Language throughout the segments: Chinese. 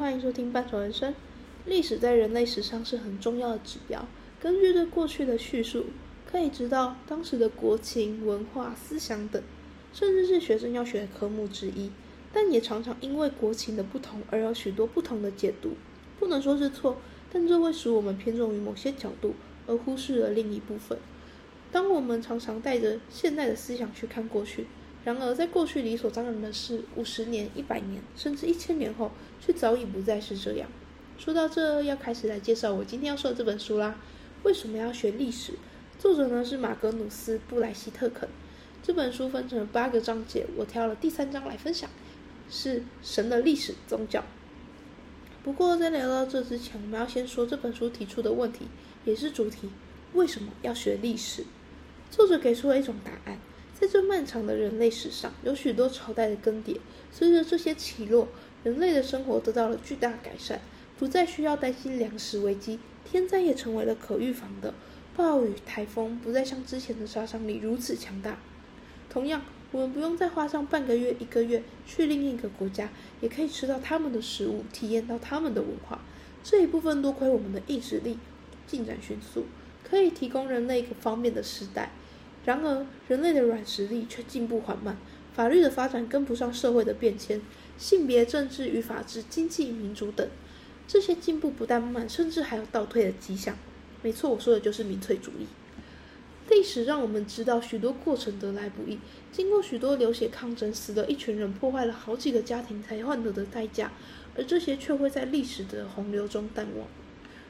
欢迎收听半熟人生。历史在人类史上是很重要的指标。根据对过去的叙述，可以知道当时的国情、文化、思想等，甚至是学生要学的科目之一。但也常常因为国情的不同而有许多不同的解读。不能说是错，但这会使我们偏重于某些角度，而忽视了另一部分。当我们常常带着现代的思想去看过去。然而，在过去理所当然的事，五十年、一百年，甚至一千年后，却早已不再是这样。说到这，要开始来介绍我今天要说的这本书啦。为什么要学历史？作者呢是马格努斯·布莱希特肯。这本书分成八个章节，我挑了第三章来分享，是神的历史宗教。不过，在聊到这之前，我们要先说这本书提出的问题，也是主题：为什么要学历史？作者给出了一种答案。在这漫长的人类史上，有许多朝代的更迭。随着这些起落，人类的生活得到了巨大改善，不再需要担心粮食危机，天灾也成为了可预防的。暴雨、台风不再像之前的杀伤力如此强大。同样，我们不用再花上半个月、一个月去另一个国家，也可以吃到他们的食物，体验到他们的文化。这一部分多亏我们的意志力进展迅速，可以提供人类一个方便的时代。然而，人类的软实力却进步缓慢，法律的发展跟不上社会的变迁，性别、政治与法治、经济、民主等，这些进步不但慢，甚至还有倒退的迹象。没错，我说的就是民粹主义。历史让我们知道许多过程得来不易，经过许多流血抗争，死了一群人，破坏了好几个家庭才换得的代价，而这些却会在历史的洪流中淡忘。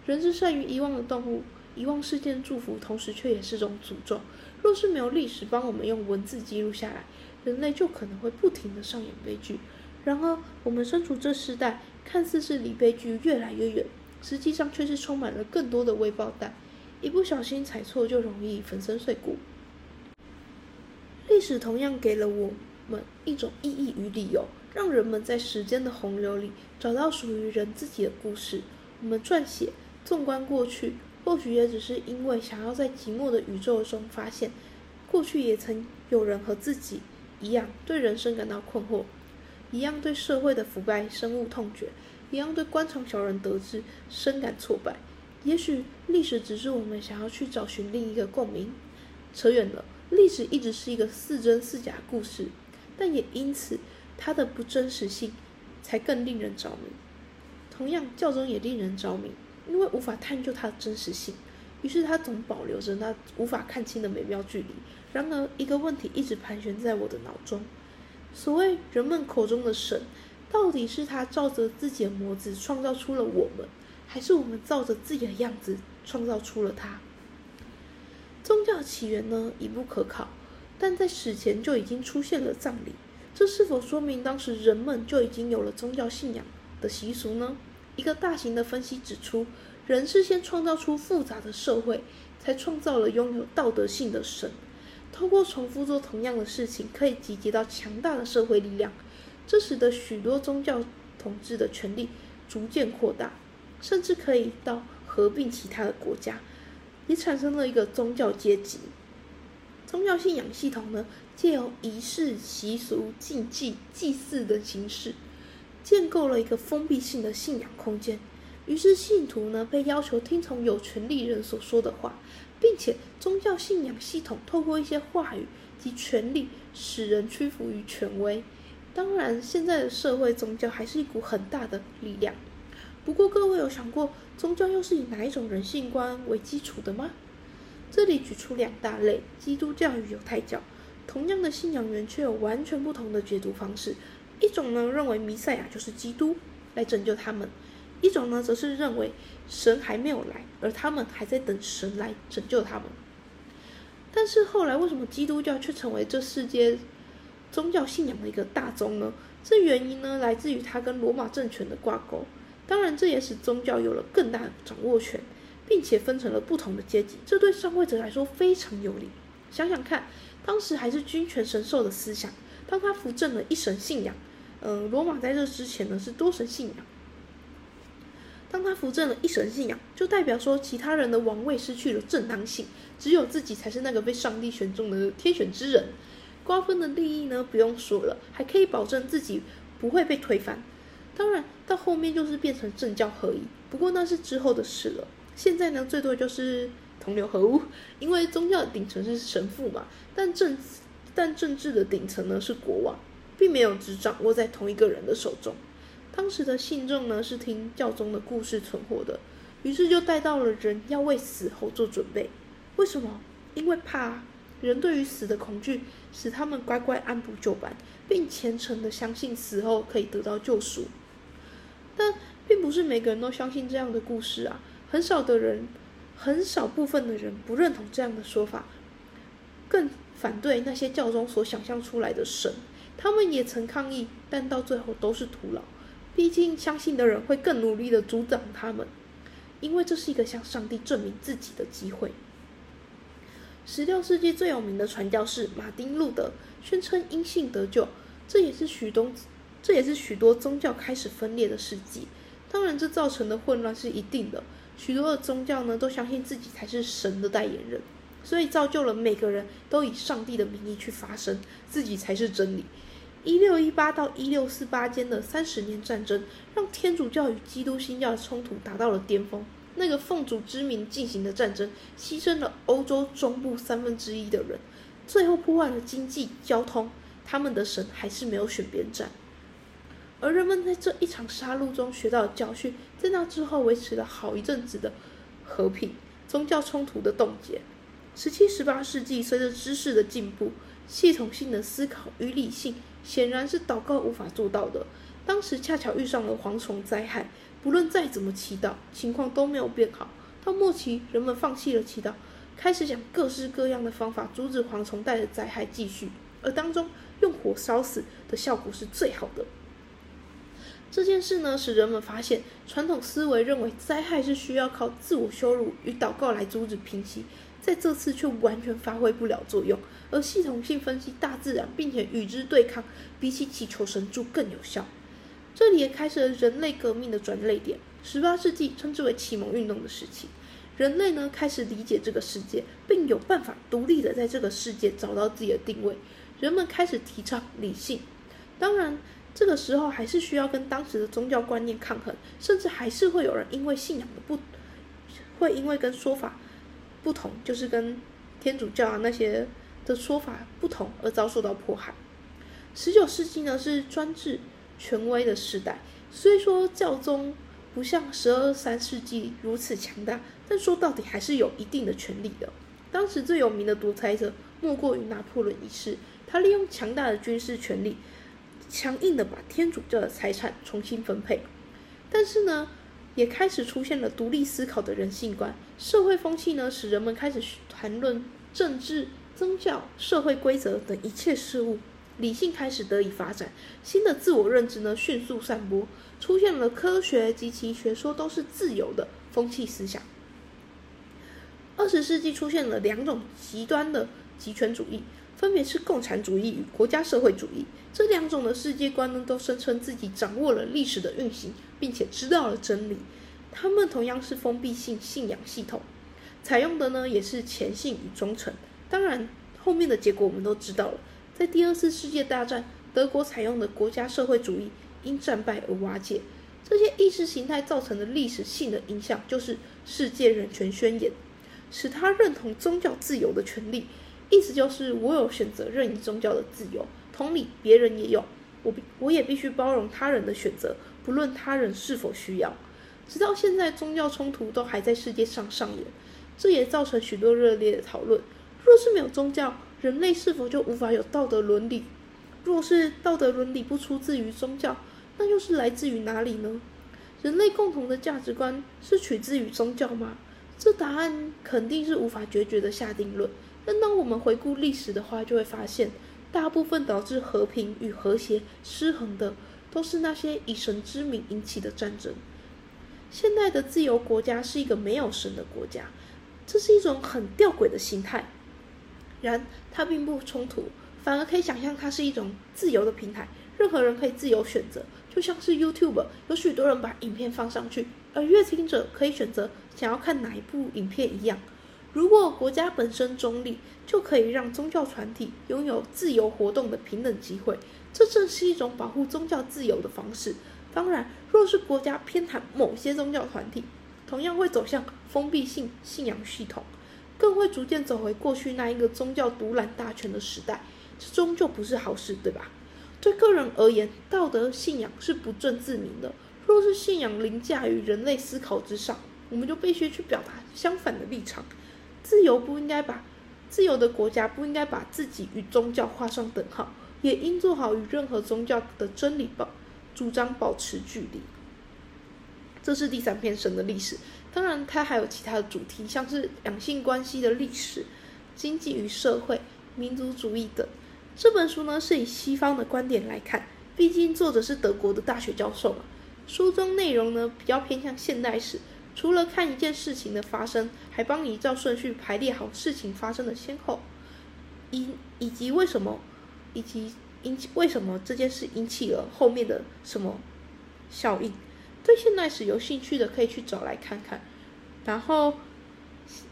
人是善于遗忘的动物。遗忘事件祝福，同时却也是种诅咒。若是没有历史帮我们用文字记录下来，人类就可能会不停的上演悲剧。然而，我们身处这时代，看似是离悲剧越来越远，实际上却是充满了更多的微爆弹。一不小心踩错，就容易粉身碎骨。历史同样给了我们一种意义与理由，让人们在时间的洪流里找到属于人自己的故事。我们撰写，纵观过去。或许也只是因为想要在寂寞的宇宙中发现，过去也曾有人和自己一样对人生感到困惑，一样对社会的腐败深恶痛绝，一样对官场小人得志深感挫败。也许历史只是我们想要去找寻另一个共鸣。扯远了，历史一直是一个似真似假故事，但也因此它的不真实性才更令人着迷。同样，教宗也令人着迷。因为无法探究它的真实性，于是它总保留着那无法看清的美妙距离。然而，一个问题一直盘旋在我的脑中：所谓人们口中的神，到底是他照着自己的模子创造出了我们，还是我们照着自己的样子创造出了他？宗教起源呢，已不可考，但在史前就已经出现了葬礼，这是否说明当时人们就已经有了宗教信仰的习俗呢？一个大型的分析指出，人是先创造出复杂的社会，才创造了拥有道德性的神。通过重复做同样的事情，可以集结到强大的社会力量，这使得许多宗教统治的权力逐渐扩大，甚至可以到合并其他的国家，也产生了一个宗教阶级。宗教信仰系统呢，借由仪式、习俗、禁忌、祭祀等形式。建构了一个封闭性的信仰空间，于是信徒呢被要求听从有权利人所说的话，并且宗教信仰系统透过一些话语及权力使人屈服于权威。当然，现在的社会宗教还是一股很大的力量。不过，各位有想过宗教又是以哪一种人性观为基础的吗？这里举出两大类：基督教与犹太教。同样的信仰源，却有完全不同的解读方式。一种呢认为弥赛亚就是基督来拯救他们，一种呢则是认为神还没有来，而他们还在等神来拯救他们。但是后来为什么基督教却成为这世界宗教信仰的一个大宗呢？这原因呢来自于它跟罗马政权的挂钩。当然，这也使宗教有了更大的掌握权，并且分成了不同的阶级。这对上位者来说非常有利。想想看，当时还是君权神授的思想，当他扶正了一神信仰。嗯，罗马在这之前呢是多神信仰。当他扶正了一神信仰，就代表说其他人的王位失去了正当性，只有自己才是那个被上帝选中的天选之人。瓜分的利益呢不用说了，还可以保证自己不会被推翻。当然，到后面就是变成政教合一，不过那是之后的事了。现在呢，最多就是同流合污，因为宗教的顶层是神父嘛，但政但政治的顶层呢是国王，并没有只掌握在同一个人的手中。当时的信众呢是听教宗的故事存活的，于是就带到了人要为死后做准备。为什么？因为怕人对于死的恐惧，使他们乖乖按部就班，并虔诚的相信死后可以得到救赎。但并不是每个人都相信这样的故事啊，很少的人，很少部分的人不认同这样的说法，更反对那些教宗所想象出来的神。他们也曾抗议，但到最后都是徒劳。毕竟相信的人会更努力的阻挡他们，因为这是一个向上帝证明自己的机会。十六世纪最有名的传教士马丁路德宣称因信得救，这也是许多。这也是许多宗教开始分裂的世纪。当然，这造成的混乱是一定的。许多的宗教呢，都相信自己才是神的代言人，所以造就了每个人都以上帝的名义去发声，自己才是真理。一六一八到一六四八间的三十年战争，让天主教与基督新教的冲突达到了巅峰。那个奉主之名进行的战争，牺牲了欧洲中部三分之一的人，最后破坏了经济交通。他们的神还是没有选边站。而人们在这一场杀戮中学到的教训，在那之后维持了好一阵子的和平。宗教冲突的冻结。十七、十八世纪，随着知识的进步，系统性的思考与理性显然是祷告无法做到的。当时恰巧遇上了蝗虫灾害，不论再怎么祈祷，情况都没有变好。到末期，人们放弃了祈祷，开始想各式各样的方法阻止蝗虫带的灾害继续。而当中用火烧死的效果是最好的。这件事呢，使人们发现传统思维认为灾害是需要靠自我羞辱与祷告来阻止平息，在这次却完全发挥不了作用。而系统性分析大自然，并且与之对抗，比起祈求神助更有效。这里也开始了人类革命的转捩点。十八世纪称之为启蒙运动的时期，人类呢开始理解这个世界，并有办法独立的在这个世界找到自己的定位。人们开始提倡理性，当然。这个时候还是需要跟当时的宗教观念抗衡，甚至还是会有人因为信仰的不，会因为跟说法不同，就是跟天主教啊那些的说法不同而遭受到迫害。十九世纪呢是专制权威的时代，虽说教宗不像十二三世纪如此强大，但说到底还是有一定的权力的。当时最有名的独裁者莫过于拿破仑一世，他利用强大的军事权力。强硬的把天主教的财产重新分配，但是呢，也开始出现了独立思考的人性观，社会风气呢，使人们开始谈论政治、宗教、社会规则等一切事物，理性开始得以发展，新的自我认知呢迅速散播，出现了科学及其学说都是自由的风气思想。二十世纪出现了两种极端的极权主义。分别是共产主义与国家社会主义这两种的世界观呢，都声称自己掌握了历史的运行，并且知道了真理。他们同样是封闭性信仰系统，采用的呢也是虔信与忠诚。当然，后面的结果我们都知道了。在第二次世界大战，德国采用的国家社会主义因战败而瓦解。这些意识形态造成的历史性的影响，就是世界人权宣言，使他认同宗教自由的权利。意思就是我有选择任意宗教的自由，同理，别人也有，我必我也必须包容他人的选择，不论他人是否需要。直到现在，宗教冲突都还在世界上上演，这也造成许多热烈的讨论。若是没有宗教，人类是否就无法有道德伦理？若是道德伦理不出自于宗教，那又是来自于哪里呢？人类共同的价值观是取自于宗教吗？这答案肯定是无法决绝的下定论。但当我们回顾历史的话，就会发现，大部分导致和平与和谐失衡的，都是那些以神之名引起的战争。现代的自由国家是一个没有神的国家，这是一种很吊诡的心态。然，它并不冲突，反而可以想象它是一种自由的平台，任何人可以自由选择，就像是 YouTube，有许多人把影片放上去，而阅听者可以选择想要看哪一部影片一样。如果国家本身中立，就可以让宗教团体拥有自由活动的平等机会。这正是一种保护宗教自由的方式。当然，若是国家偏袒某些宗教团体，同样会走向封闭性信仰系统，更会逐渐走回过去那一个宗教独揽大权的时代。这终究不是好事，对吧？对个人而言，道德信仰是不正自明的。若是信仰凌驾于人类思考之上，我们就必须去表达相反的立场。自由不应该把自由的国家不应该把自己与宗教画上等号，也应做好与任何宗教的真理保主张保持距离。这是第三篇神的历史，当然它还有其他的主题，像是两性关系的历史、经济与社会、民族主义等。这本书呢是以西方的观点来看，毕竟作者是德国的大学教授嘛。书中内容呢比较偏向现代史，除了看一件事情的发生，还帮你照顺序排列好事情发生的先后，以以及为什么，以及引起为什么这件事引起了后面的什么效应。对现代史有兴趣的可以去找来看看，然后。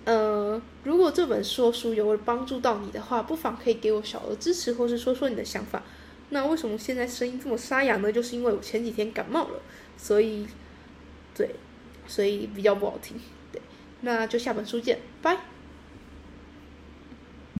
呃，如果这本说书有帮助到你的话，不妨可以给我小额支持，或是说说你的想法。那为什么现在声音这么沙哑呢？就是因为我前几天感冒了，所以，对，所以比较不好听。对，那就下本书见，拜。